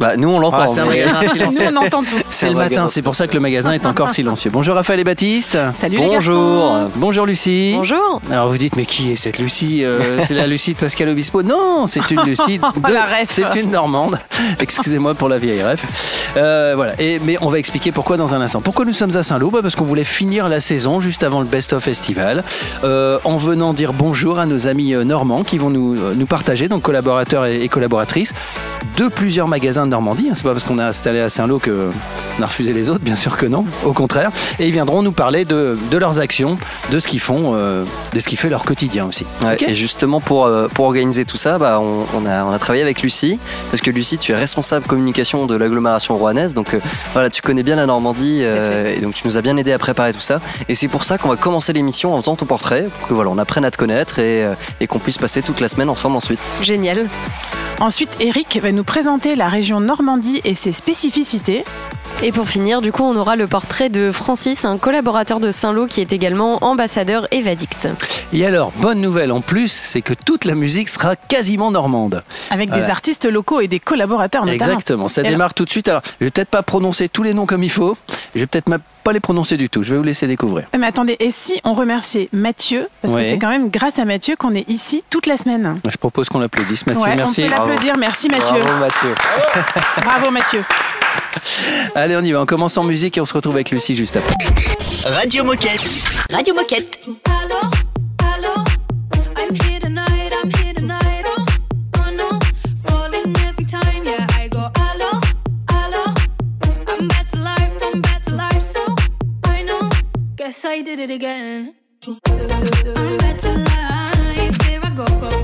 Bah, nous, on l'entend. Ah, c'est un mais- magasin silencieux. Nous, on entend tout. C'est le matin, c'est pour ça que le magasin est encore silencieux. Bonjour Raphaël et Baptiste. Salut Bonjour. Bonjour Lucie. Bonjour. Alors vous dites mais qui est cette Lucie Euh, C'est la Lucie de Pascal Obispo? Non, c'est une Lucie de... La ref. C'est une Normande. Excusez-moi pour la vieille ref. Euh, voilà. Et, mais on va expliquer pourquoi dans un instant. Pourquoi nous sommes à Saint-Lô Bah, Parce qu'on voulait finir la saison juste avant le Best of Festival euh, en venant dire bonjour à nos amis normands qui vont nous, nous partager, donc collaborateurs et, et collaboratrices, de plusieurs magasins de Normandie. hein. C'est pas parce qu'on a installé à Saint-Lô que on a refusé les autres, bien sûr que non, au contraire. Et ils viendront nous parler de, de leurs actions, de ce qu'ils font, euh, de ce qui fait leur quotidien aussi. Ouais, Et justement, pour, euh, pour organiser tout ça, bah, on, on a, on a travaillé avec Lucie, parce que Lucie, tu es responsable communication de l'agglomération rouennaise, donc euh, voilà, tu connais bien la Normandie, euh, et donc tu nous as bien aidé à préparer tout ça. Et c'est pour ça qu'on va commencer l'émission en faisant ton portrait, pour que voilà, on apprenne à te connaître et, euh, et qu'on puisse passer toute la semaine ensemble ensuite. Génial. Ensuite, Eric va nous présenter la région Normandie et ses spécificités. Et pour finir, du coup, on aura le portrait de Francis, un collaborateur de Saint-Lô qui est également ambassadeur Evadict. Et alors, bonne nouvelle en plus, c'est que toute la musique sera quasiment normande. Avec des artistes locaux et des collaborateurs notamment. Exactement, ça Et démarre tout de suite. Alors, je vais peut-être pas prononcer tous les noms comme il faut, je vais peut-être pas les prononcer du tout, je vais vous laisser découvrir. Mais attendez, et si on remerciait Mathieu Parce Ouais. que c'est quand même grâce à Mathieu qu'on est ici toute la semaine. Je propose qu'on l'applaudisse, Mathieu, ouais, merci. on peut l'applaudir. Merci Mathieu. Bravo Mathieu. Bravo Mathieu. Allez, on y va, on commence en musique et on se retrouve avec Lucie juste après. Radio Moquette. Radio Moquette. Hello, guess I did it again. I'm to life, here I go, go.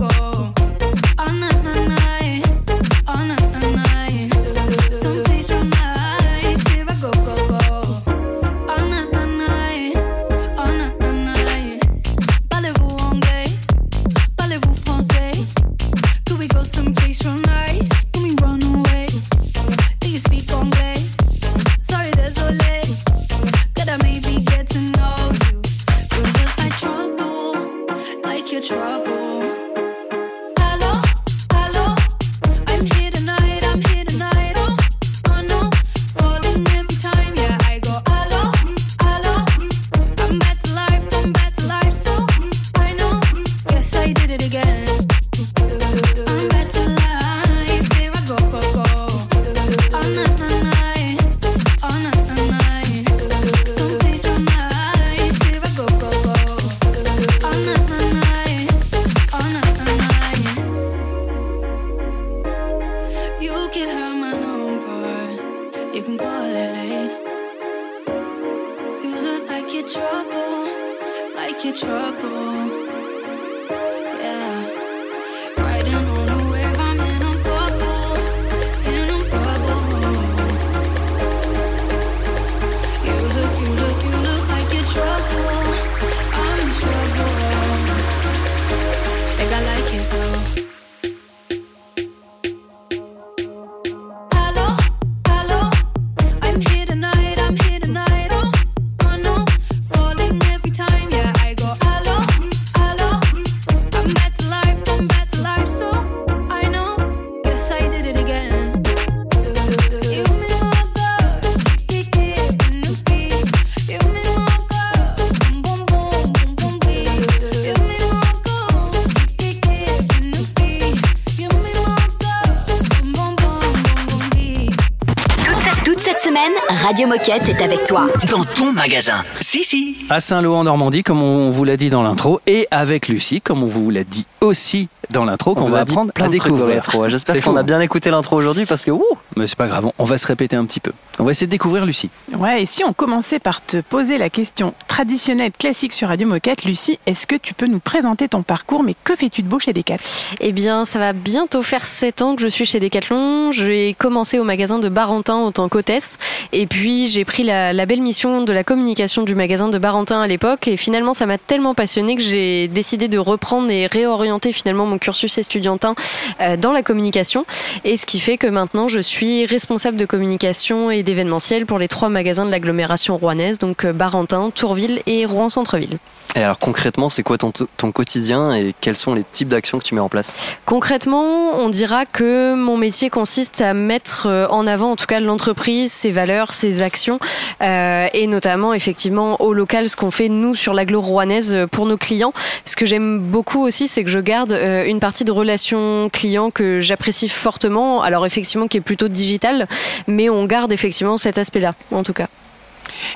Est avec toi. Dans ton magasin. Si, si. À Saint-Lô en Normandie, comme on vous l'a dit dans l'intro, et avec Lucie, comme on vous l'a dit aussi dans l'intro, qu'on vous va apprendre plein à de trucs dans découvrir. l'intro. J'espère qu'on a bien écouté l'intro aujourd'hui parce que ouh, Mais c'est pas grave, on- va se répéter un petit peu. On va essayer de découvrir Lucie. Ouais, et si on commençait par te poser la question traditionnelle classique sur Radio Moquette, Lucie, est-ce que tu peux nous présenter ton parcours Mais que fais-tu de beau chez Decat Eh bien, ça va bientôt faire 7 ans que je suis chez Decathlon. J'ai commencé au magasin de Barentin en tant qu'hôtesse. Et puis, j'ai pris la, la belle mission de la communication du magasin de Barentin à l'époque. Et finalement, ça m'a tellement passionnée que j'ai décidé de reprendre et réorienter finalement mon cursus estudiantin euh, dans la communication. Et ce qui fait que maintenant, je suis responsable de communication et d'événementiel pour les trois magasins de l'agglomération rouennaise, donc euh, Barentin, Tourville et Rouen-Centreville. Et alors concrètement, c'est quoi ton, ton quotidien et quels sont les types d'actions que tu mets en place? Concrètement, on dira que mon métier consiste à mettre euh, en avant, en tout cas, l'entreprise, ses valeurs, ses actions, euh, et notamment, effectivement, au local, ce qu'on fait nous sur l'agglo rouennaise euh, pour nos clients. Ce que j'aime beaucoup aussi, c'est que je garde une partie de relation client que j'apprécie fortement. Alors effectivement, qui est plutôt digital, mais on garde effectivement cet aspect-là, en tout cas.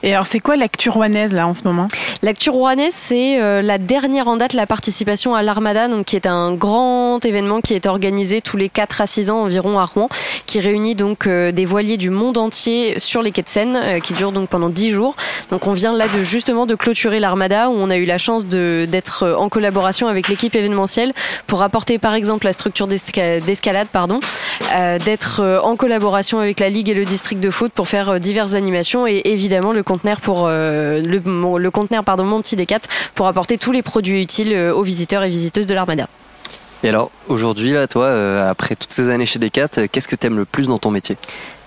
Et alors, c'est quoi l'actu rouennaise là en ce moment? L'actu rouennaise, c'est euh, la dernière en date, la participation à l'Armada, donc qui est un grand événement qui est organisé tous les 4 à 6 ans environ à Rouen, qui réunit donc euh, des voiliers du monde entier sur les quais de Seine, euh, qui dure donc pendant 10 jours. Donc on vient là de justement de clôturer l'Armada, où on a eu la chance d'être en collaboration avec l'équipe événementielle pour apporter par exemple la structure d'esca- d'escalade, pardon, d'être en collaboration avec la Ligue et le district de foot pour faire diverses animations et évidemment le conteneur pour euh, le, mon- le conteneur pardon mon petit D4 pour apporter tous les produits utiles euh, aux visiteurs et visiteuses de l'Armada. Et alors aujourd'hui, là, toi, euh, après toutes ces années chez Decat, qu'est-ce que t'aimes le plus dans ton métier?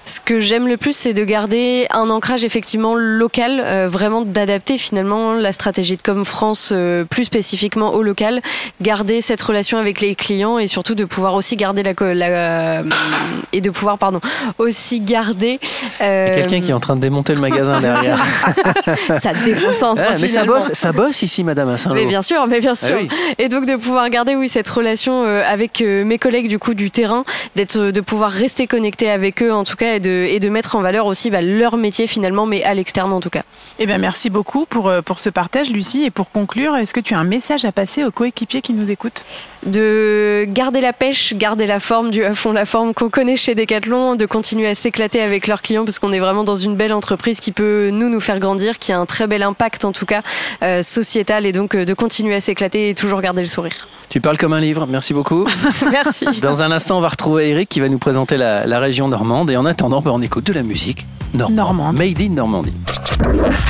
Ce que j'aime le plus, c'est de garder un ancrage effectivement local, euh, vraiment d'adapter finalement la stratégie de Com France euh, plus spécifiquement au local, garder cette relation avec les clients et surtout de pouvoir aussi garder la, euh, et de pouvoir pardon aussi garder Il y a quelqu'un qui est en train de démonter le magasin derrière. ça déconcentre Ah, mais ça bosse, ça bosse ici, madame, à Saint-Lô. Mais bien sûr, mais bien sûr. Ah oui. Et donc de pouvoir garder oui cette relation avec mes collègues du coup du terrain, d'être de pouvoir rester connecté avec eux en tout cas et de et de mettre en valeur aussi bah, leur métier finalement, mais à l'externe en tout cas. Eh bien, merci beaucoup pour, euh, pour ce partage, Lucie. Et pour conclure, est-ce que tu as un message à passer aux coéquipiers qui nous écoutent? De garder la pêche, garder la forme du à fond la forme qu'on connaît chez Decathlon, de continuer à s'éclater avec leurs clients parce qu'on est vraiment dans une belle entreprise qui peut nous nous faire grandir, qui a un très bel impact en tout cas euh, sociétal et donc euh, de continuer à s'éclater et toujours garder le sourire. Tu parles comme un livre, merci beaucoup. Merci. Dans un instant, on va retrouver Eric qui va nous présenter la, la région normande. Et en attendant, ben, on écoute de la musique normande. Normande. Made in Normandie.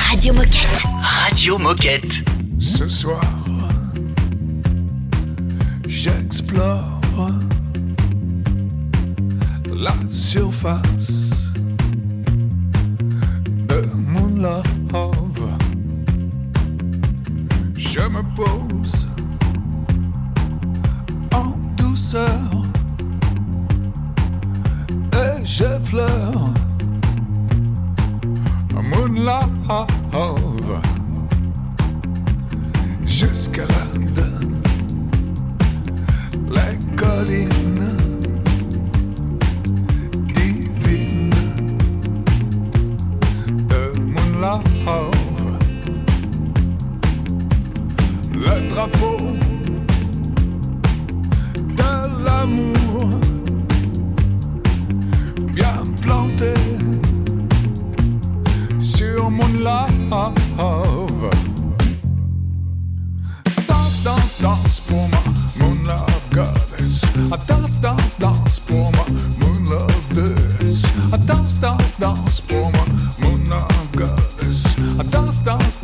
Radio Moquette. Radio Moquette. Ce soir, j'explore la surface de mon love. Je me pose en douceur et j'effleure mon love jusqu'à l'Inde, les collines divines de mon le drapeau. De l'amour. Bien planté sur mon love. Danse, danse, danse pour moi, mon love goddess. Ah, Danse, danse, danse pour moi, mon love this. Ah, Danse, danse, danse pour moi, mon love goddess. Ah, Danse, danse,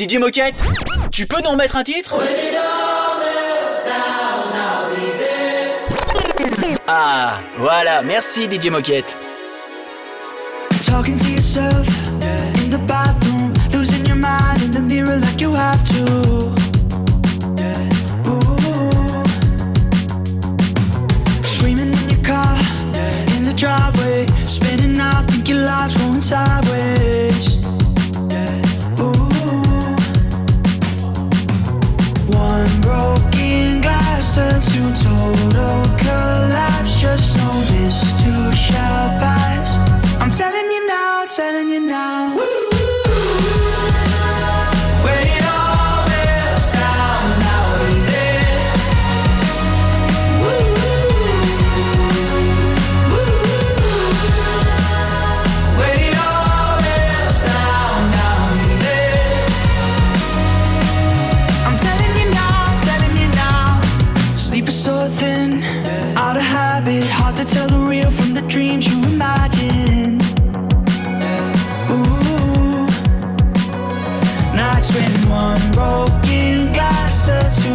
DJ Moquette, tu peux nous remettre un titre Ah, voilà, merci DJ Moquette. Talking to yourself in the bathroom, losing your mind in the mirror like you have to. Ooh. In your car, in the driveway, spinning out, think your life's going sideways. i'm telling you now. Woo!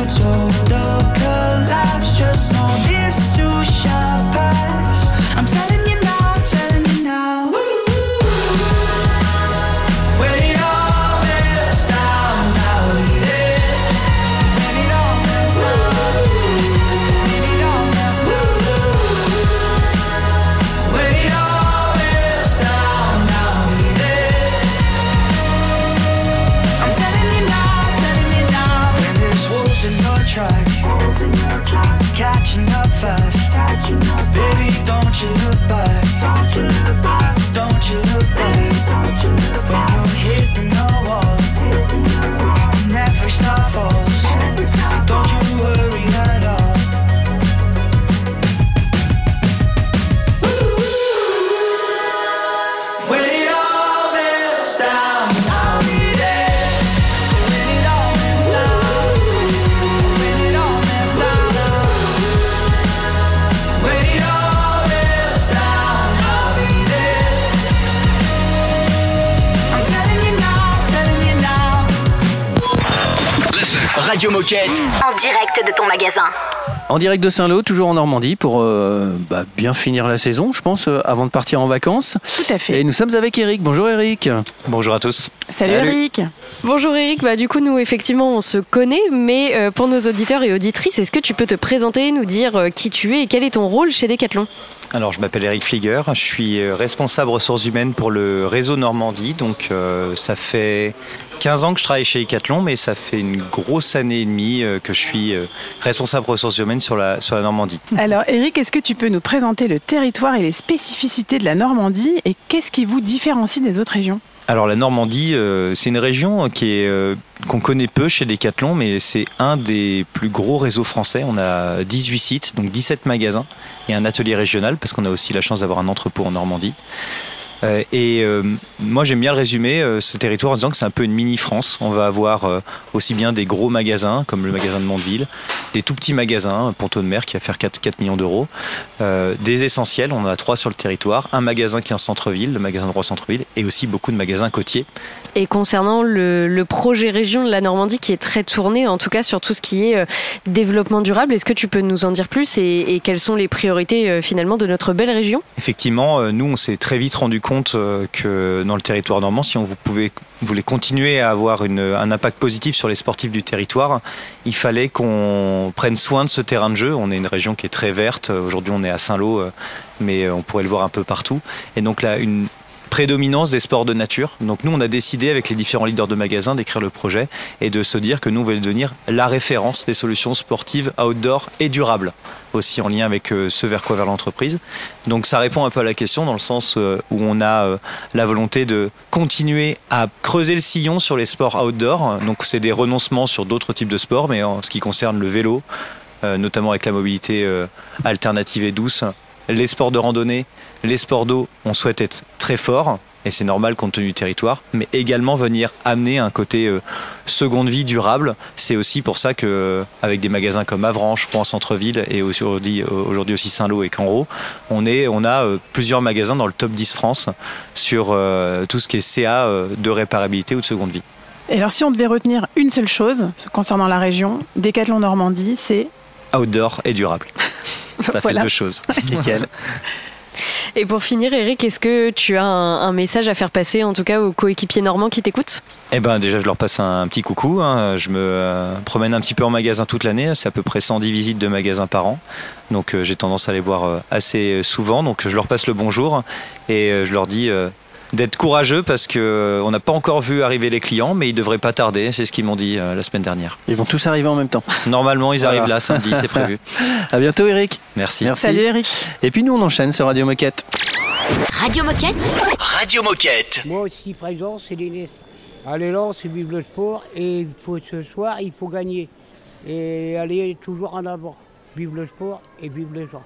total collapse. Just know this too. En direct de Saint-Lô, toujours en Normandie, pour euh, bah, bien finir la saison, je pense, euh, avant de partir en vacances. Tout à fait. Et nous sommes avec Eric. Bonjour Eric. Bonjour à tous. Salut, Eric. Bonjour Eric. Bah, du coup, nous, effectivement, on se connaît, mais euh, pour nos auditeurs et auditrices, est-ce que tu peux te présenter, nous dire qui tu es et quel est ton rôle chez Decathlon? Alors, je m'appelle Eric Flieger, je suis responsable ressources humaines pour le réseau Normandie. Donc, ça fait 15 ans que je travaille chez Decathlon, mais ça fait une grosse année et demie euh, que je suis euh, responsable ressources humaines sur la, Normandie. Alors Eric, est-ce que tu peux nous présenter le territoire et les spécificités de la Normandie et qu'est-ce qui vous différencie des autres régions? Alors la Normandie, euh, c'est une région qui est qu'on connaît peu chez Decathlon, mais c'est un des plus gros réseaux français. On a 18 sites, donc 17 magasins et un atelier régional parce qu'on a aussi la chance d'avoir un entrepôt en Normandie. Euh, et euh, moi j'aime bien le résumer euh, ce territoire en disant que c'est un peu une mini France. On va avoir aussi bien des gros magasins comme le magasin de Mondeville, des tout petits magasins, Ponto de Mer qui va faire 4, 4 millions d'euros, des essentiels, on en a trois sur le territoire, un magasin qui est en centre-ville, le magasin de Roi Centre-Ville, et aussi beaucoup de magasins côtiers. Et concernant le, projet région de la Normandie qui est très tourné en tout cas sur tout ce qui est euh, développement durable, est-ce que tu peux nous en dire plus et, quelles sont les priorités euh, finalement de notre belle région? Effectivement, euh, nous, on s'est très vite rendu compte que dans le territoire normand, si on pouvait, voulait continuer à avoir un impact positif sur les sportifs du territoire, il fallait qu'on prenne soin de ce terrain de jeu. On est une région qui est très verte. Aujourd'hui, on est à Saint-Lô, mais on pourrait le voir un peu partout. Et donc là, une prédominance des sports de nature. Donc nous, on a décidé avec les différents leaders de magasins d'écrire le projet et de se dire que nous, on voulait devenir la référence des solutions sportives outdoor et durables, aussi en lien avec euh, ce vers quoi vers l'entreprise. Donc ça répond un peu à la question dans le sens euh, où on a euh, la volonté de continuer à creuser le sillon sur les sports outdoor. Donc c'est des renoncements sur d'autres types de sports, mais en ce qui concerne le vélo, notamment avec la mobilité alternative et douce, les sports de randonnée, les sports d'eau, on souhaite être très fort. Et c'est normal compte tenu du territoire, mais également venir amener un côté euh, seconde vie durable. C'est aussi pour ça que, euh, avec des magasins comme Avranches, Rouen Centre-Ville et aussi aujourd'hui aussi Saint-Lô et Canro, on, est, on a euh, plusieurs magasins dans le top 10 France sur euh, tout ce qui est CA euh, de réparabilité ou de seconde vie. Et alors si on devait retenir une seule chose concernant la région, Décathlon Normandie, c'est Outdoor et durable. Ça Voilà. fait deux choses. Nickel. Et pour finir, Eric, est-ce que tu as un, un message à faire passer, en tout cas aux coéquipiers normands qui t'écoutent? Eh ben déjà je leur passe un petit coucou. hein. Je me euh, promène un petit peu en magasin toute l'année. C'est à peu près 110 visites de magasins par an. Donc euh, j'ai tendance à les voir euh, assez souvent. Donc je leur passe le bonjour et je leur dis d'être courageux parce que euh, on n'a pas encore vu arriver les clients, mais ils devraient pas tarder. C'est ce qu'ils m'ont dit euh, la semaine dernière. Ils vont tous arriver en même temps. Normalement ils Voilà. arrivent là samedi, c'est prévu. À bientôt, Eric. Merci. Merci. Salut Eric. Et puis nous, on enchaîne sur Radio Moquette. Radio Moquette Radio Moquette. Moi aussi présent, c'est l'élan. À l'élan, c'est vive le sport et il faut, ce soir, il faut gagner. Et aller toujours en avant. Vive le sport et vive les gens.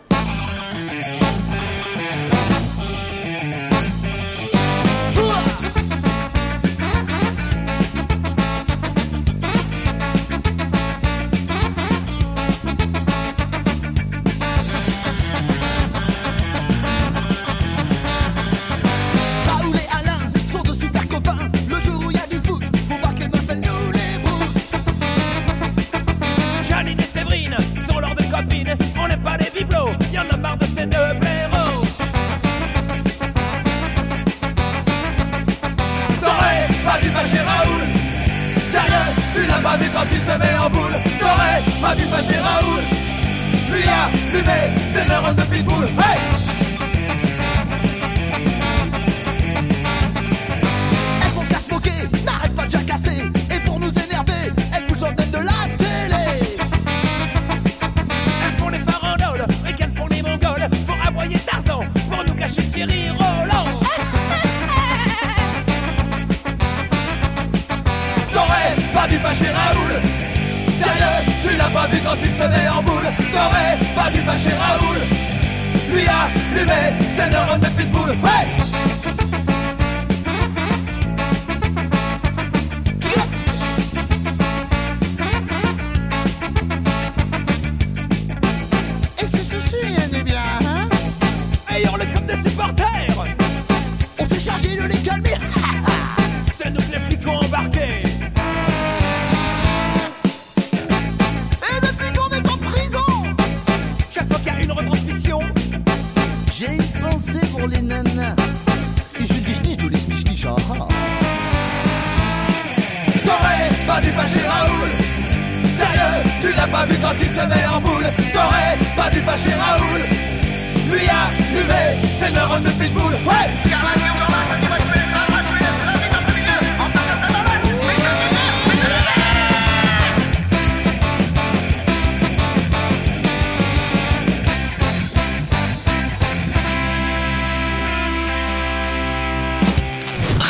C'est l'heure de pitbull. Hey!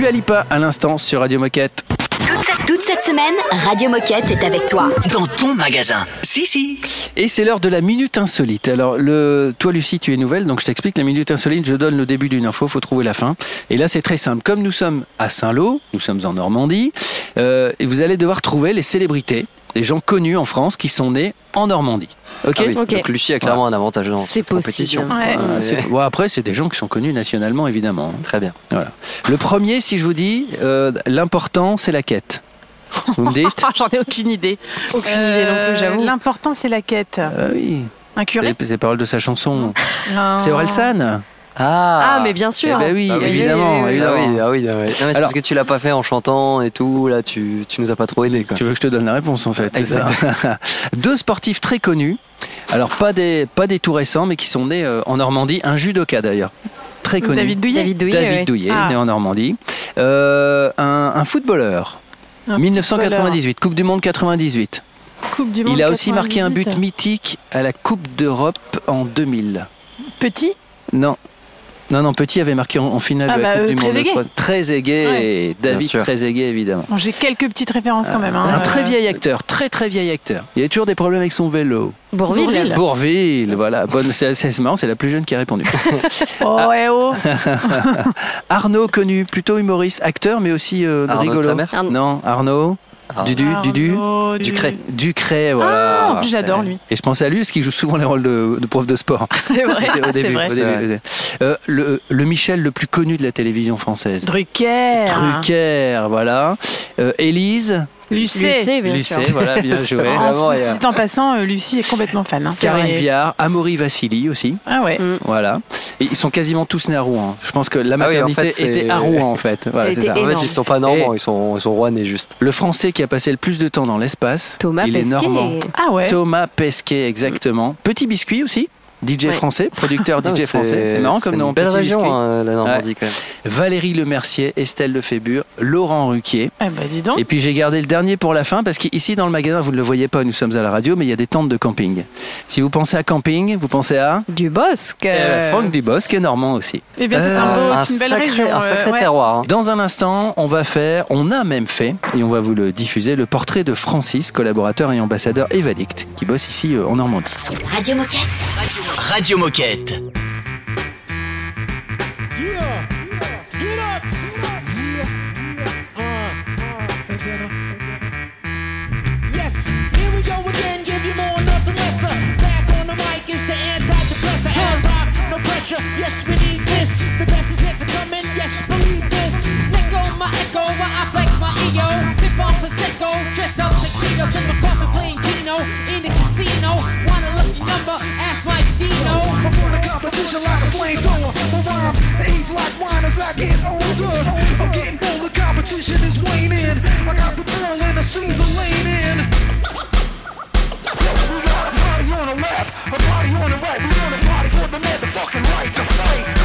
The night. Dua Lipa à l'instant sur Radio Moquette. Toute cette semaine, Radio Moquette est avec toi. Dans ton magasin. Si, si. Et c'est l'heure de la minute insolite. Alors, le, toi, Lucie, tu es nouvelle, donc je t'explique la minute insolite. Je donne le début d'une info, faut trouver la fin. Et là, c'est très simple. Comme nous sommes à Saint-Lô, nous sommes en Normandie, euh, et vous allez devoir trouver les célébrités, les gens connus en France qui sont nés en Normandie. Ok. Ah oui, Donc Lucie a clairement un avantage dans cette compétition. possible. Ouais. Ah, bon, après, c'est des gens qui sont connus nationalement, évidemment. Très bien. Voilà. Le premier, si je vous dis, euh, l'important, c'est la quête. Vous me dites J'en ai aucune idée. Aucune idée non plus, j'avoue. L'important, c'est la quête. Ah oui. Un curé C'est les paroles de sa chanson. C'est Orelsan Ah, Ah, mais bien sûr. Eh ben oui, Ah oui, évidemment. Ah oui, évidemment. ah oui, ah oui. Non, mais c'est Alors- parce que tu l'as pas fait en chantant et tout. Là, tu, tu nous as pas trop aidé. Quoi. Tu veux que je te donne la réponse en fait c'est ça Deux sportifs très connus. Alors pas des pas des tout récents, mais qui sont nés euh, en Normandie. Un judoka d'ailleurs, très connu. David Douillet. David Douillet. David ouais. Douillet, Ah. né en Normandie. Euh, un, un footballeur. Un 1998, Coupe du Monde 98. Coupe du Monde Il a aussi marqué un but 98. mythique à la Coupe d'Europe en 2000. Petit? Non. Non, non, Petit avait marqué en, en finale Ah de la bah, Coupe euh, du Monde. Trezeguet, Ouais. et David sûr. Trezeguet, évidemment. Bon, J'ai quelques petites références quand même. hein. Un très Euh, vieil acteur, très très vieil acteur. Il y a toujours des problèmes avec son vélo. Bourville. Bourville. Bourville, voilà. Bonne, c'est, c'est marrant, c'est la plus jeune qui a répondu. Oh, ouais, oh. Arnaud, connu, plutôt humoriste, acteur, mais aussi euh, Arnaud de rigolo. sa mère Arnaud. Non, Arnaud. Ah. Dudu, Dudu. Arnaud du- Ducret. Ducret, voilà. Ah, j'adore lui. Et je pense à lui parce qu'il joue souvent les rôles de, de prof de sport. C'est vrai, au c'est début. vrai. au début, vrai. au début. Euh, le, le Michel le plus connu de la télévision française. Drucker. Trucker, voilà. Euh, Élise, Lucie. Lucie, bien Lucie, sûr. voilà, bien joué. En passant, euh, Lucie est complètement fan. hein. Karine Viard, Amaury Vassili aussi. Ah ouais. Voilà. Et ils sont quasiment tous nés à Rouen. Je pense que la Ah oui, en maternité fait, c'est- était à Rouen en fait. Voilà, c'est. En fait, ils sont pas normands, ils sont, ils sont rouennais juste. Le français qui a passé le plus de temps dans l'espace, Thomas il est Pesquet. normand. Ah ouais. Thomas Pesquet, exactement. Petit biscuit aussi. DJ Ouais. français, producteur Non, DJ français, c'est marrant comme c'est nom. une belle région, hein, la Normandie, quand même. Valérie Lemercier, Estelle Lefébure, Laurent Ruquier. Eh ben dis donc. Et puis j'ai gardé le dernier pour la fin parce qu'ici dans le magasin, vous ne le voyez pas, nous sommes à la radio, mais il y a des tentes de camping. Si vous pensez à camping, vous pensez à Du Bosque. Euh, Franck Dubosc est normand aussi. Eh bien, c'est un beau- c'est une belle région. euh, ouais. hein. Dans un instant, on va faire, on a même fait, et on va vous le diffuser, le portrait de Francis, collaborateur et ambassadeur Evadict, qui bosse ici euh, en Normandie. Radio Moquette. Radio Moquette. Yes, we need this. The best is yet to come in. Yes, believe this. Let go my echo while I flex my. Sip on prosecco, dressed up my coffee playing in the casino. Want a number? Ask Mike Dino. I'm on the competition like a flamethrower. My rhymes age like wine as I get older. I'm getting bolder, competition is waning. I got the ball and I see the lane in. We got a party on the left, a party on the right. We on a party for the motherfucking right to fight.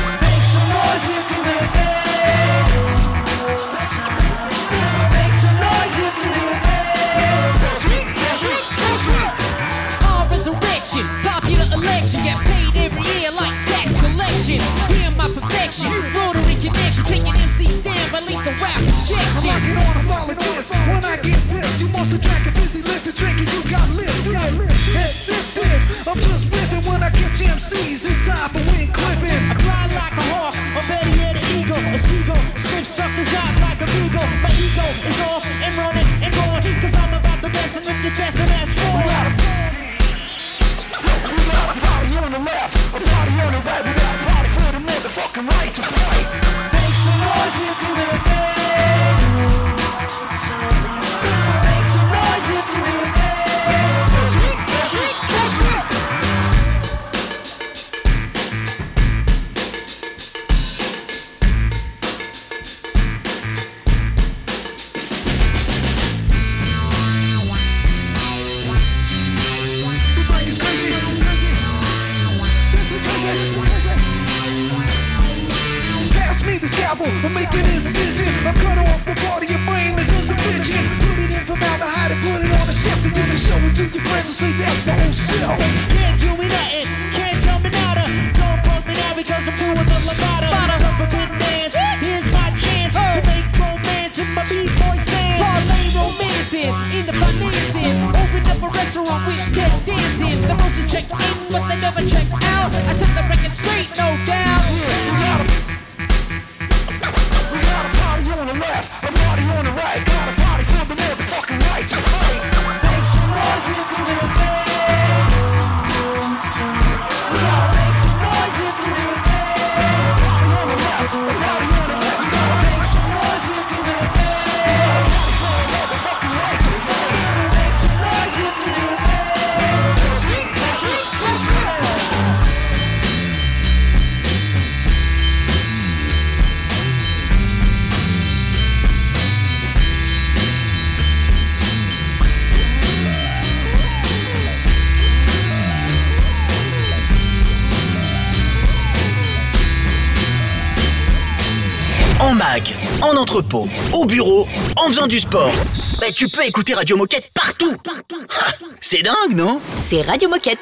Entrepôt, au bureau, en faisant du sport. Bah, tu peux écouter Radio Moquette partout. Ah, C'est dingue, non? C'est Radio Moquette.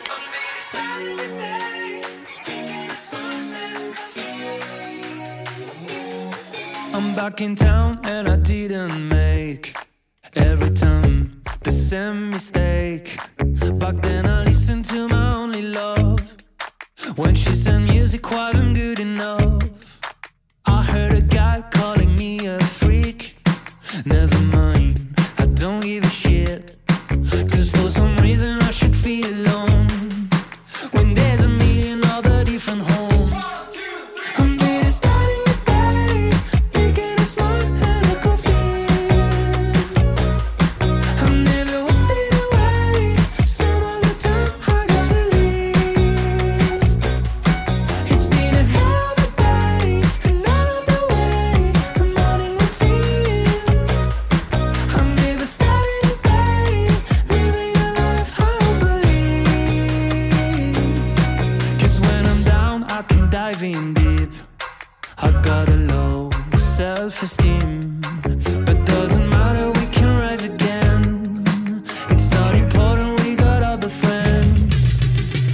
I'm back in town and I didn't make every time the same mistake. Back then I listened to my only love when she said music wasn't good enough. I heard a guy freak. Never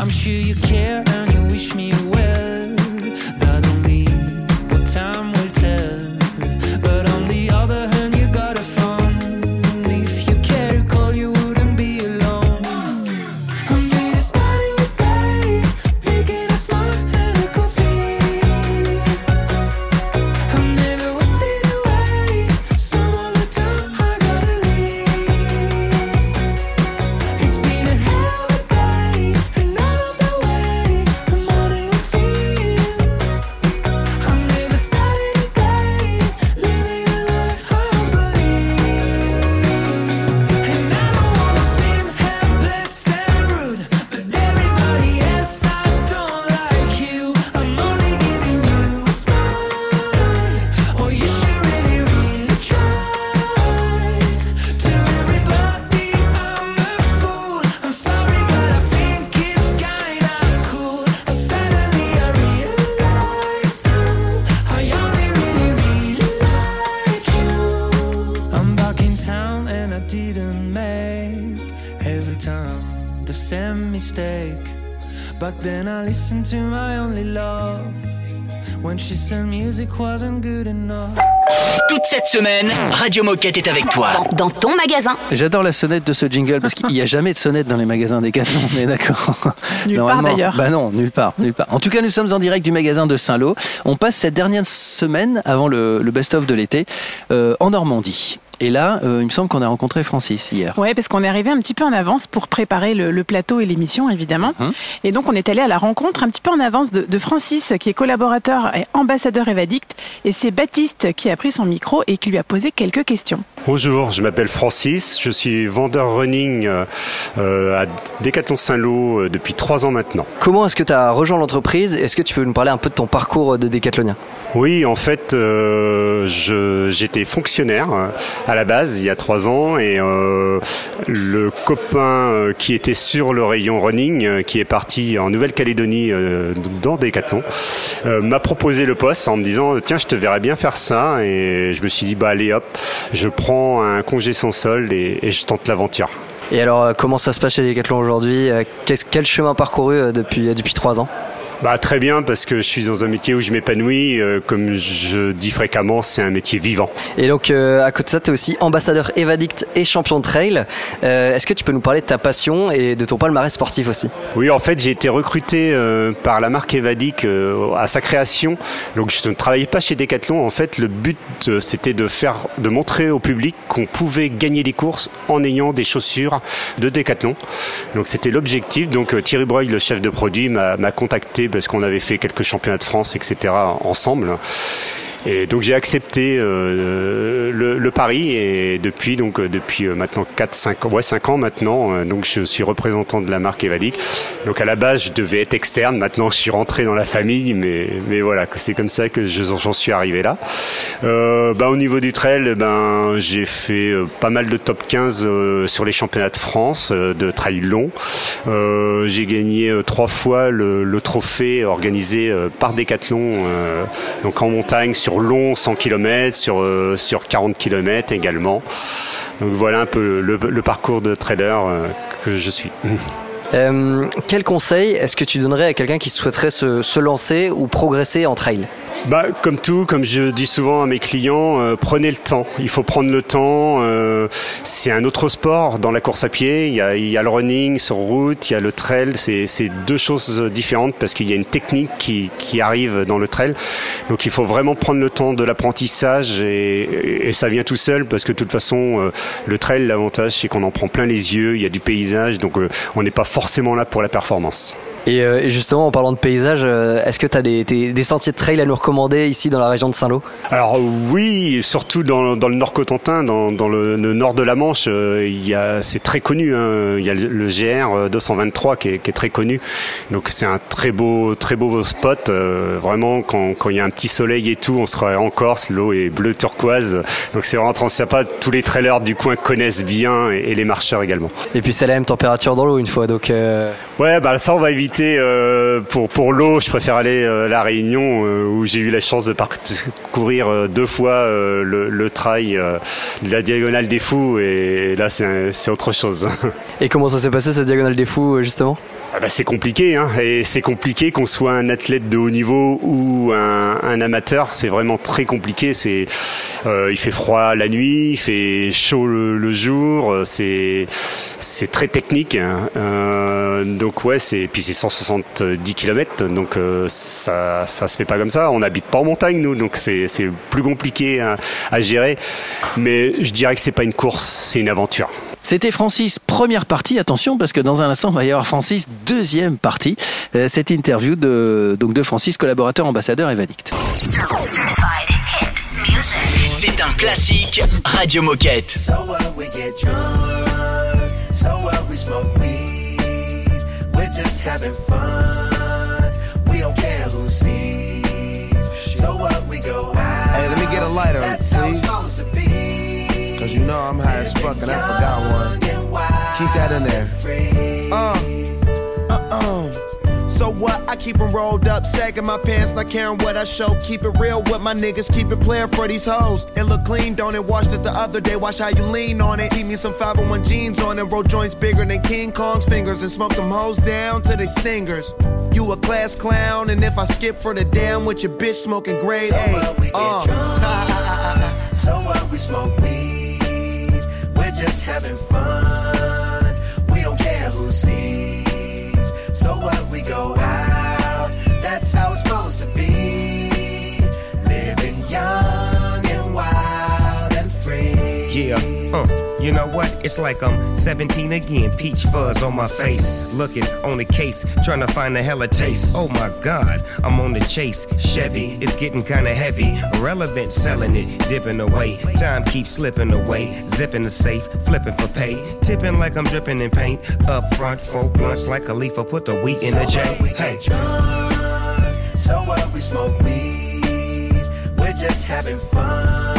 sure you care and you wish me semaine, Radio Moquette est avec toi. Dans ton magasin. J'adore la sonnette de ce jingle parce qu'il n'y a jamais de sonnette dans les magasins Decathlon, on est d'accord Nulle part, Normalement- d'ailleurs. Bah non, nulle part, nulle part. En tout cas, nous sommes en direct du magasin de Saint-Lô. On passe cette dernière semaine avant le, le best-of de l'été euh, en Normandie. Et là, euh, il me semble qu'on a rencontré Francis hier. Ouais, parce qu'on est arrivé un petit peu en avance pour préparer le, le plateau et l'émission, évidemment. Mhm. Et donc, on est allé à la rencontre un petit peu en avance de, de Francis, qui est collaborateur et ambassadeur Evadict. Et c'est Baptiste qui a pris son micro et qui lui a posé quelques questions. Bonjour, je m'appelle Francis, je suis vendeur running euh, euh, à Décathlon Saint-Lô euh, depuis trois ans maintenant. Comment est-ce que tu as rejoint l'entreprise? Est-ce que tu peux nous parler un peu de ton parcours de décathlonien Oui, en fait, euh, j'étais fonctionnaire à la base il y a trois ans et euh, le copain euh, qui était sur le rayon running, euh, qui est parti en Nouvelle-Calédonie dans Décathlon, euh, m'a proposé le poste en me disant tiens je te verrais bien faire ça et je me suis dit bah allez hop, je prends un congé sans solde et, je tente l'aventure. Et alors, comment ça se passe chez Decathlon aujourd'hui? Quel chemin parcouru depuis trois ans? Bah très bien parce que je suis dans un métier où je m'épanouis. euh, comme je dis fréquemment, c'est un métier vivant. Et donc, euh, à côté de ça, tu es aussi ambassadeur Evadict et champion de trail. Euh, Est-ce que tu peux nous parler de ta passion et de ton palmarès sportif aussi? Oui, en fait, j'ai été recruté euh, par la marque Evadic euh, à sa création. Donc, je ne travaillais pas chez Decathlon. En fait, le but, euh, c'était de faire, de montrer au public qu'on pouvait gagner des courses en ayant des chaussures de Decathlon. Donc, c'était l'objectif. Donc, Thierry Breuil, le chef de produit, m'a contacté parce qu'on avait fait quelques championnats de France, etc. ensemble. Et donc j'ai accepté euh, le, le pari et depuis donc euh, depuis euh, maintenant 4 5 ans ouais 5 ans maintenant euh, donc je suis représentant de la marque Evadic. Donc à la base je devais être externe, maintenant je suis rentré dans la famille mais mais voilà c'est comme ça que je- j'en suis arrivé là. Euh, bah, au niveau du trail, ben j'ai fait pas mal de top 15 euh, sur les championnats de France de trail long. J'ai gagné trois fois le, le trophée organisé par Decathlon donc en montagne sur long 100 km, sur euh, sur 40 km également. Donc voilà un peu le, le parcours de trader euh, que je suis. Euh, Quel conseil est-ce que tu donnerais à quelqu'un qui souhaiterait se, se lancer ou progresser en trail? Bah, comme tout, comme je dis souvent à mes clients, euh, prenez le temps. Il faut prendre le temps. euh, c'est un autre sport dans la course à pied. Il y a, il y a le running sur route, il y a le trail. C'est c'est deux choses différentes parce qu'il y a une technique qui, qui arrive dans le trail. Donc il faut vraiment prendre le temps de l'apprentissage et, et ça vient tout seul parce que de toute façon, euh, le trail, l'avantage c'est qu'on en prend plein les yeux. Il y a du paysage, donc euh, on n'est pas forcément là pour la performance. Et, euh, et justement, en parlant de paysage, euh, est-ce que tu as des, des- des sentiers de trail à nous recommander ici dans la région de Saint-Lô? Alors oui, surtout dans, dans le nord Cotentin, dans, dans le, le nord de la Manche, euh, il y a, c'est très connu. hein. Il y a le, le GR 223 qui est, qui est très connu. Donc c'est un très beau, très beau spot. euh, vraiment, quand, quand il y a un petit soleil et tout, on sera en Corse, l'eau est bleu turquoise. Donc c'est vraiment très sympa. Tous les trailers du coin connaissent bien et, et les marcheurs également. Et puis c'est la même température dans l'eau une fois, donc... euh, Ouais, bah ça on va éviter euh, pour l'eau, je préfère aller euh, à la Réunion euh, où j'ai eu la chance de parcourir deux fois le, trail de la diagonale des fous et là c'est autre chose. Et comment ça s'est passé cette diagonale des fous justement? Ah bah, c'est compliqué, hein, et c'est compliqué qu'on soit un athlète de haut niveau ou un, un amateur. C'est vraiment très compliqué. C'est, euh, il fait froid la nuit, il fait chaud le, le jour. C'est, c'est très technique. hein. Euh, donc ouais, c'est, puis c'est 170 km, donc euh, ça, ça se fait pas comme ça. On n'habite pas en montagne nous, donc c'est, c'est plus compliqué à, à gérer. Mais je dirais que c'est pas une course, c'est une aventure. C'était Francis, première partie, attention, parce que dans un instant, il va y avoir Francis, deuxième partie. Euh, cette interview de, donc de Francis, collaborateur ambassadeur Evadict. C'est un classique Radio Moquette. So what we get drunk, so what we smoke weed, we're just having fun. We don't care who sees. So what we go out. Hey, let me get a lighter, That's how it's please. supposed to be. Cause you know I'm high as fuck and I forgot one. Keep that in there. Uh, uh, uh. So what? I keep keep 'em rolled up, sagging my pants, not caring what I show. Keep it real with my niggas, keep it playing for these hoes. It look clean, don't it? Washed it the other day, watch how you lean on it. Keep me some 501 jeans on it, roll joints bigger than King Kong's fingers, and smoke them hoes down to they stingers. You a class clown, and if I skip for the damn with your bitch smoking grade So A. what we get Uh. drunk, so what we smoke weed, just having fun. We don't care who sees. So what we go out, that's how it's supposed to be. Living young and wild and free. Yeah, uh, you know what? It's like I'm 17 again, peach fuzz on my face. Looking on the case, trying to find a hella taste. Oh my god, I'm on the chase. Chevy, it's getting kinda heavy. Irrelevant, selling it, dipping away. Time keeps slipping away. Zipping the safe, flipping for pay. Tipping like I'm dripping in paint. Up front, four blunts like a leaf, put the wheat in the J. Hey. Drunk, So what we smoke weed, we're just having fun.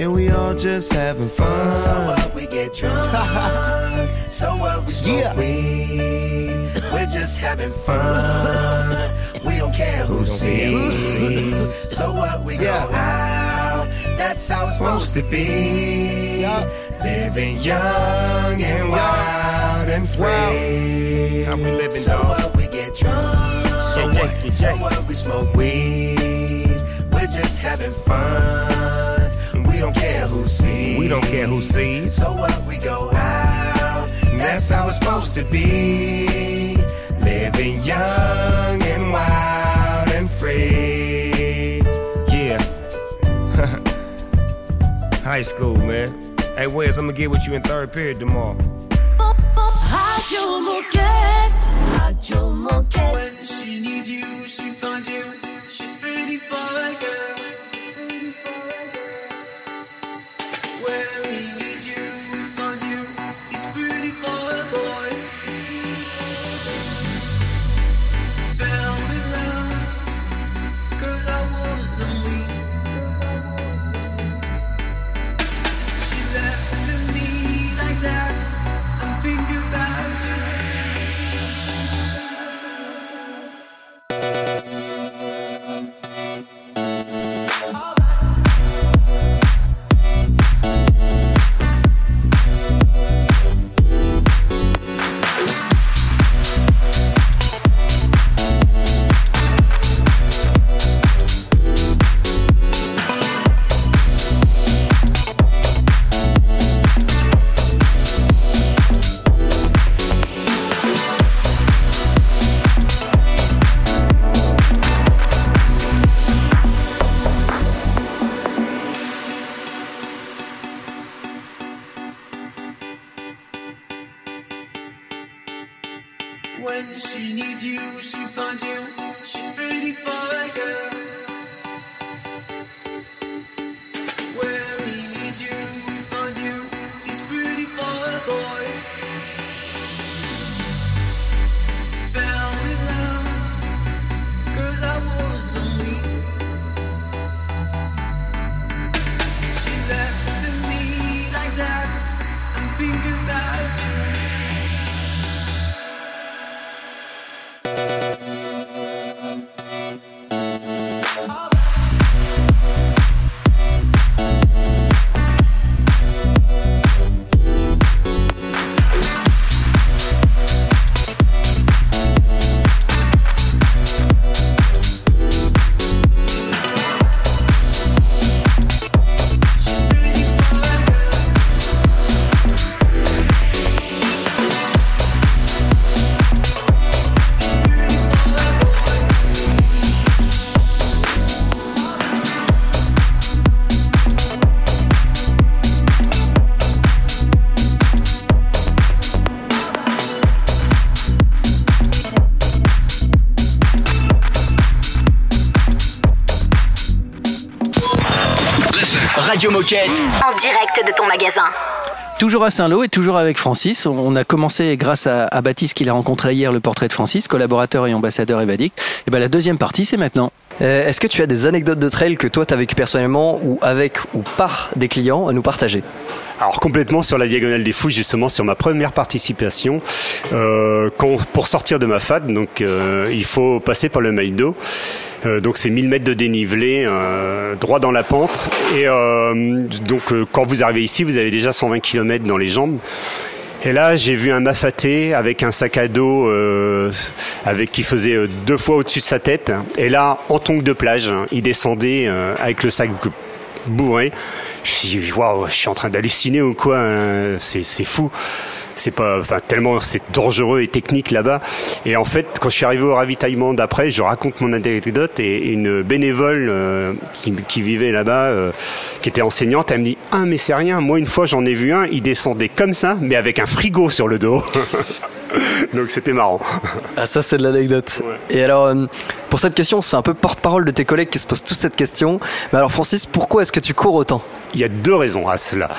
and we all just having fun. So what we get drunk, so what we smoke weed, we're just having fun. We don't care who sees. So what we go out, that's how it's supposed to be. Living young and wild and free. How we living, so dog? what we get drunk, So what? so what we smoke weed, we're just having fun. We don't care who sees. We don't care who sees. So what we go out, that's how it's supposed to be. Living young and wild and free. Yeah. High school, man. Hey, Wes, I'm gonna get with you in third period tomorrow. Radio Moquette. Radio Moquette. When she needs you, she finds you. She's pretty fine, girl. When he needs you, Radio Moquette. En direct de ton magasin. Toujours à Saint-Lô et toujours avec Francis. On a commencé grâce à, à Baptiste qu'il a rencontré hier le portrait de Francis, collaborateur et ambassadeur Evadict. Et ben la deuxième partie c'est maintenant. Euh, Est-ce que tu as des anecdotes de trail que toi t'as vécu personnellement ou avec ou par des clients à nous partager? Alors complètement sur la diagonale des fous, justement sur ma première participation, euh, pour sortir de ma fade, donc euh, il faut passer par le. Euh, donc c'est 1000 mètres de dénivelé, droit dans la pente. Et donc quand vous arrivez ici, vous avez déjà 120 km dans les jambes. Et là, j'ai vu un mafaté avec un sac à dos euh, avec qui faisait euh, deux fois au-dessus de sa tête. Et là, en tongue de plage, il descendait euh, avec le sac bourré. Je me suis dit, waouh, je suis en train d'halluciner ou quoi hein, c'est fou. C'est pas, enfin, tellement c'est dangereux et technique là-bas. Et en fait, quand je suis arrivé au ravitaillement d'après, je raconte mon anecdote et une bénévole euh, qui, qui vivait là-bas, euh, qui était enseignante, elle me dit, ah mais c'est rien. Moi, une fois, j'en ai vu un, il descendait comme ça, mais avec un frigo sur le dos. Donc c'était marrant. Ah ça c'est de l'anecdote. Et alors euh, pour cette question, on se fait un peu porte-parole de tes collègues qui se posent tous cette question. Mais alors Francis, pourquoi est-ce que tu cours autant? Il y a deux raisons à cela.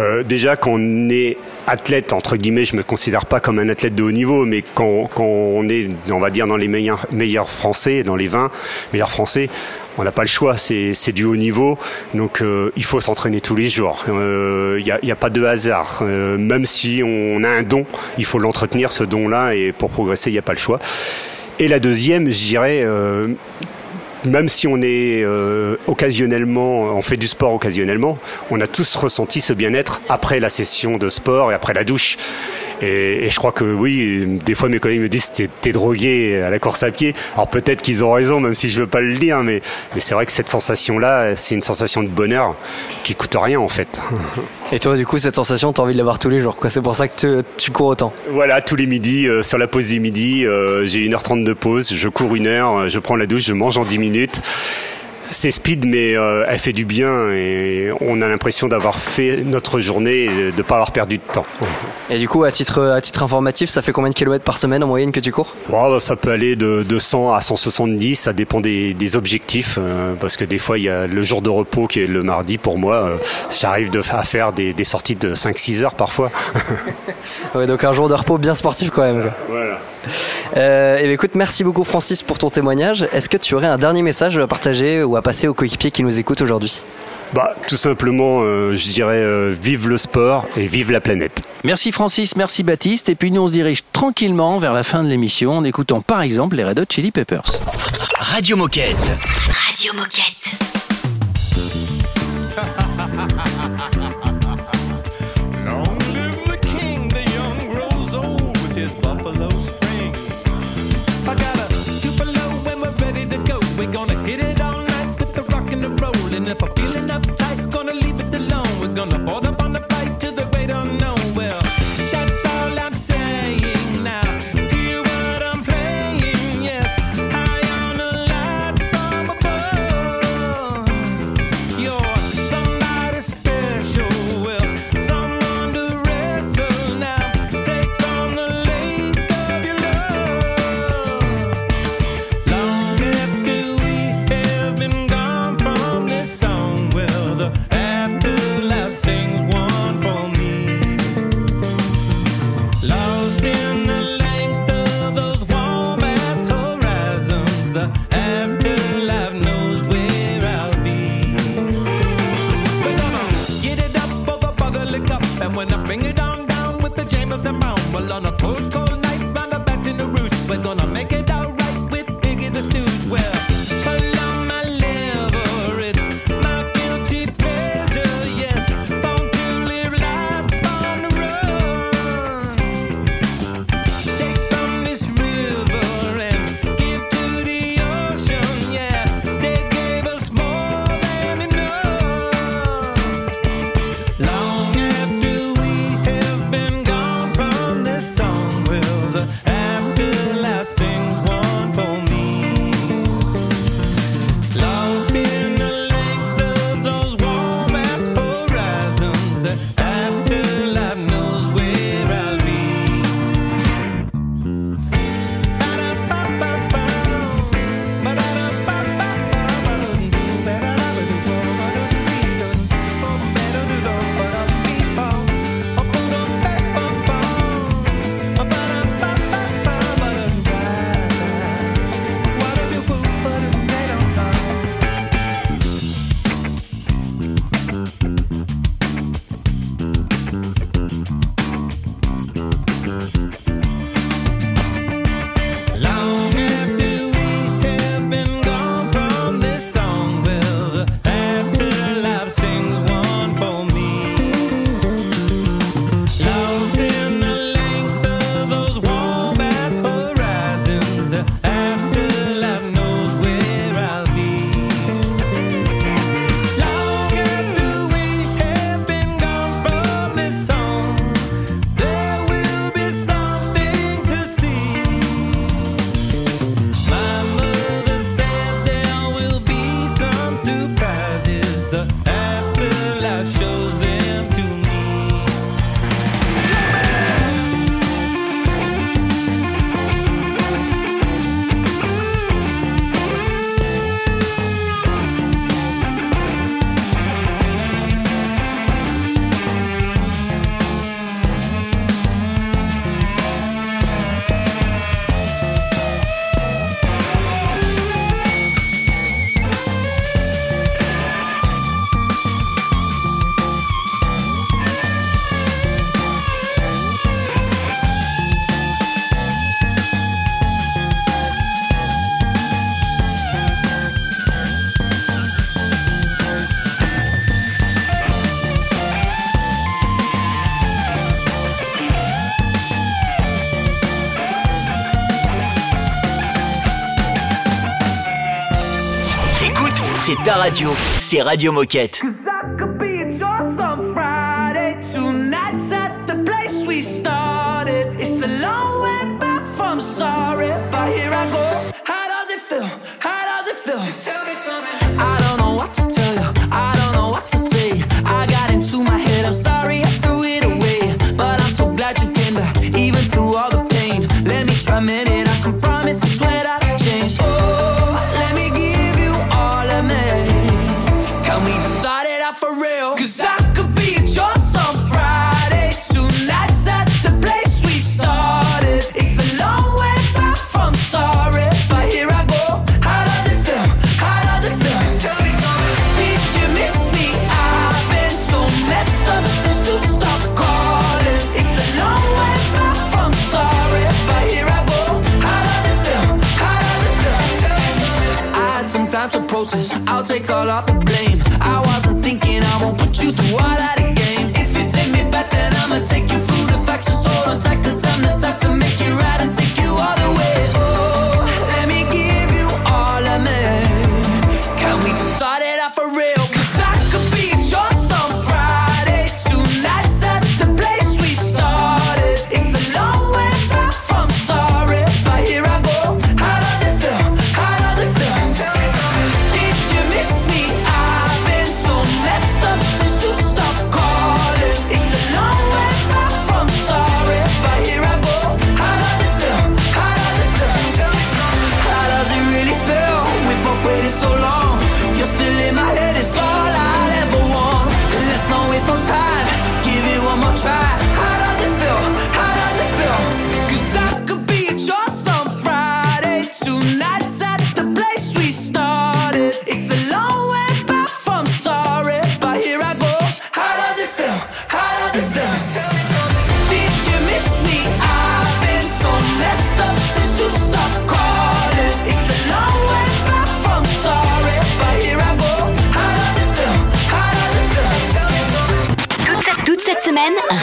Euh, déjà, qu'on est athlète, entre guillemets, je me considère pas comme un athlète de haut niveau, mais quand, quand on est, on va dire, dans les meilleurs, meilleurs français, dans les 20 meilleurs français, on n'a pas le choix, c'est du haut niveau, donc euh, il faut s'entraîner tous les jours. Euh, Il n'y a, pas de hasard. Euh, même si on a un don, il faut l'entretenir, ce don-là, et pour progresser, il n'y a pas le choix. Et la deuxième, je dirais, euh, même si on euh, on fait du sport occasionnellement, on a tous ressenti ce bien-être après la session de sport et après la douche. Et, et je crois que oui, des fois mes collègues me disent t'es, t'es drogué à la course à pied. Alors peut-être qu'ils ont raison, même si je veux pas le dire, mais, mais c'est vrai que cette sensation-là, c'est une sensation de bonheur qui coûte rien en fait. Et toi du coup cette sensation, t'as envie de l'avoir tous les jours quoi. C'est pour ça que tu, tu cours autant. Voilà, tous les midis, euh, sur la pause du midi, euh, j'ai 1h30 de pause, je cours une heure, euh, je prends la douche, je mange en 10 minutes. C'est speed, mais euh, elle fait du bien et on a l'impression d'avoir fait notre journée et de ne pas avoir perdu de temps. Et du coup à titre à titre informatif, ça fait combien de kilomètres par semaine en moyenne que tu cours? Ça peut aller de, de 100 à 170, ça dépend des, des objectifs, euh, parce que des fois il y a le jour de repos qui est le mardi pour moi, euh, j'arrive à faire des, des sorties de 5-6 heures parfois. Ouais, donc un jour de repos bien sportif quand même. Voilà. Et bien, écoute, merci beaucoup Francis pour ton témoignage. Est-ce que tu aurais un dernier message à partager ou à passer aux coéquipiers qui nous écoutent aujourd'hui Bah, tout simplement, euh, je dirais euh, vive le sport et vive la planète. Merci Francis, merci Baptiste. Et puis nous on se dirige tranquillement vers la fin de l'émission en écoutant par exemple les Red Hot Chili Peppers. Radio Moquette. Radio Moquette. radio, c'est Radio Moquette. I'll take all of the blame.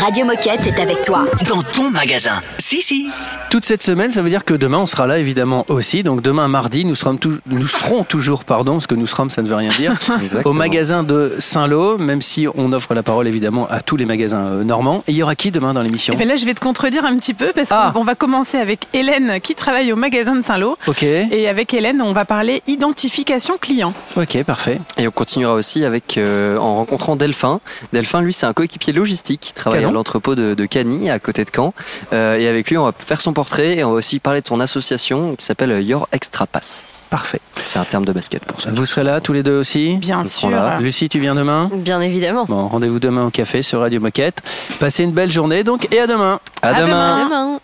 Radio Moquette est avec toi. Dans ton magasin. Si, si. Toute cette semaine, ça veut dire que demain, on sera là évidemment aussi. Donc demain, mardi, nous serons, nous serons toujours, pardon, ce que nous serons, ça ne veut rien dire, au magasin de Saint-Lô, même si on offre la parole évidemment à tous les magasins euh, normands. Et il y aura qui demain dans l'émission Mais Là, je vais te contredire un petit peu parce ah. qu'on va commencer avec Hélène qui travaille au magasin de Saint-Lô. Ok. Et avec Hélène, on va parler identification client. Ok, parfait. Et on continuera aussi avec euh, en rencontrant Delphin. Delphin, lui, c'est un coéquipier logistique qui travaille l'entrepôt de, de à côté de Caen. Euh, et avec lui, on va faire son portrait et on va aussi parler de son association qui s'appelle Your Extra Pass. Parfait. C'est un terme de basket pour ça. Vous serez là tous les deux aussi Bien sûr. Lucie, tu viens demain Bien évidemment. Bon, rendez-vous demain au café sur Radio Moquette. Passez une belle journée donc et à demain. À, demain. demain.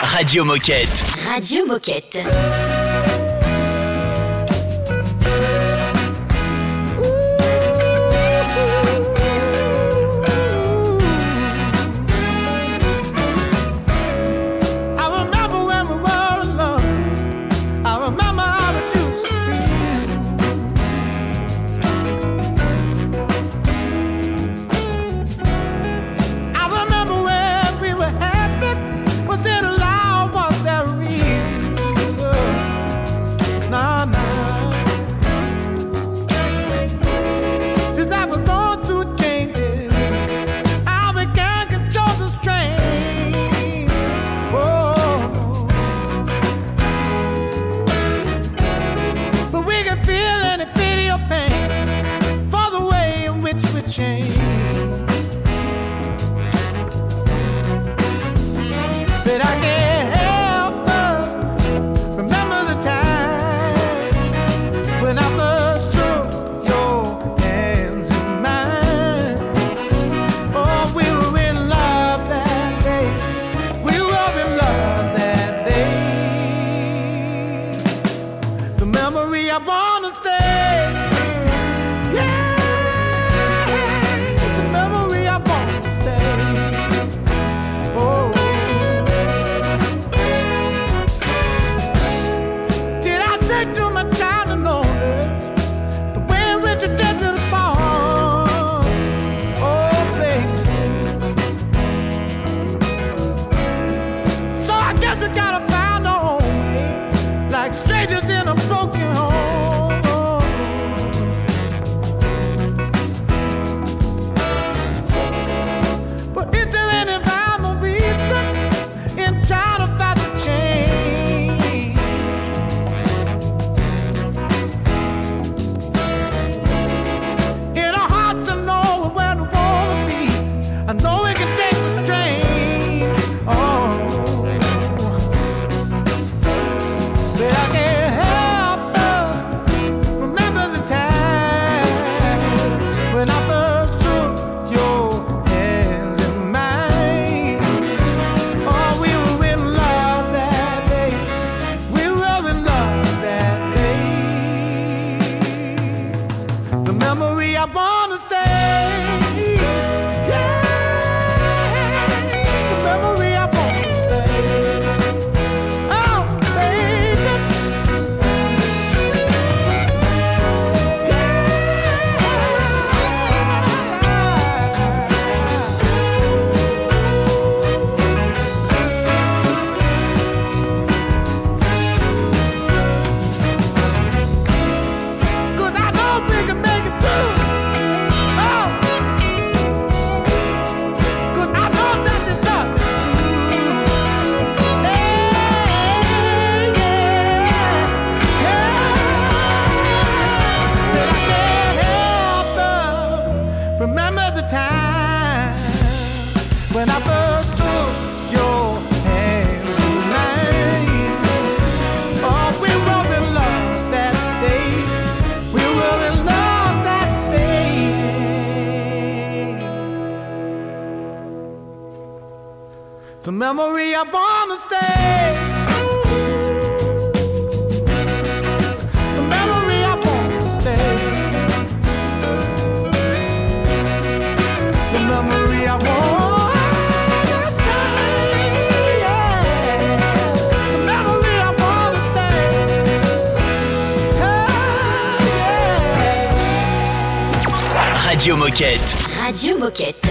Radio Moquette. Radio Moquette. I wanna stay. Radio Moquette.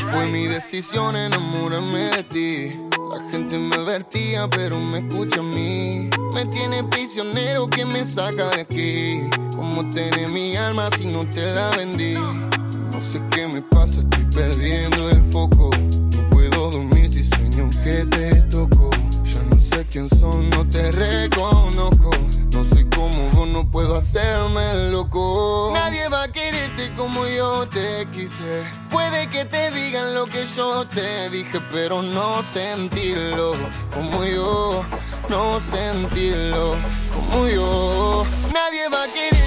No fue mi decisión enamorarme de ti. La gente me advertía, pero me escucha a mí. Me tiene prisionero que me saca de aquí. ¿Cómo tener mi alma si no te la vendí? No sé qué me pasa, estoy perdiendo el foco. No puedo dormir si sueño que te toco. Sé quién son, no te reconozco. No soy como vos, no puedo hacerme loco. Nadie va a quererte como yo te quise. Puede que te digan lo que yo te dije, pero no sentirlo como yo. No sentirlo como yo. Nadie va a quererte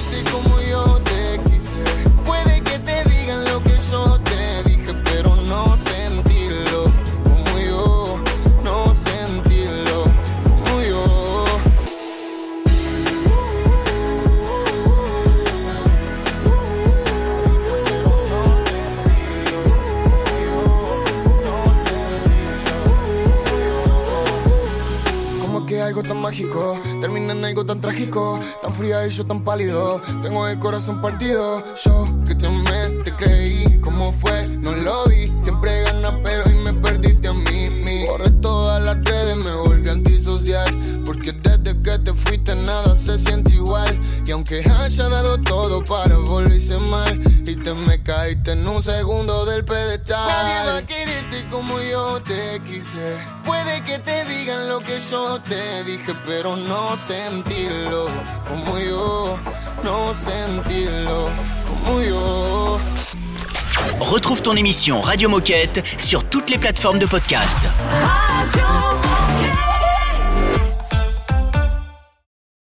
algo tan mágico termina en algo tan trágico, tan fría y yo tan pálido. Tengo el corazón partido. Yo que te amé, te creí. ¿Cómo fue? No lo vi. Aunque haya dado todo para volverse mal, y te me caíste en un segundo del pedestal. Nadie va a quererte como yo te quise. Puede que te digan lo que yo te dije, pero no sentirlo como yo. No sentirlo como yo. Retrouve ton émission Radio Moquette sur toutes les plateformes de podcast. Radio Radio Moquette.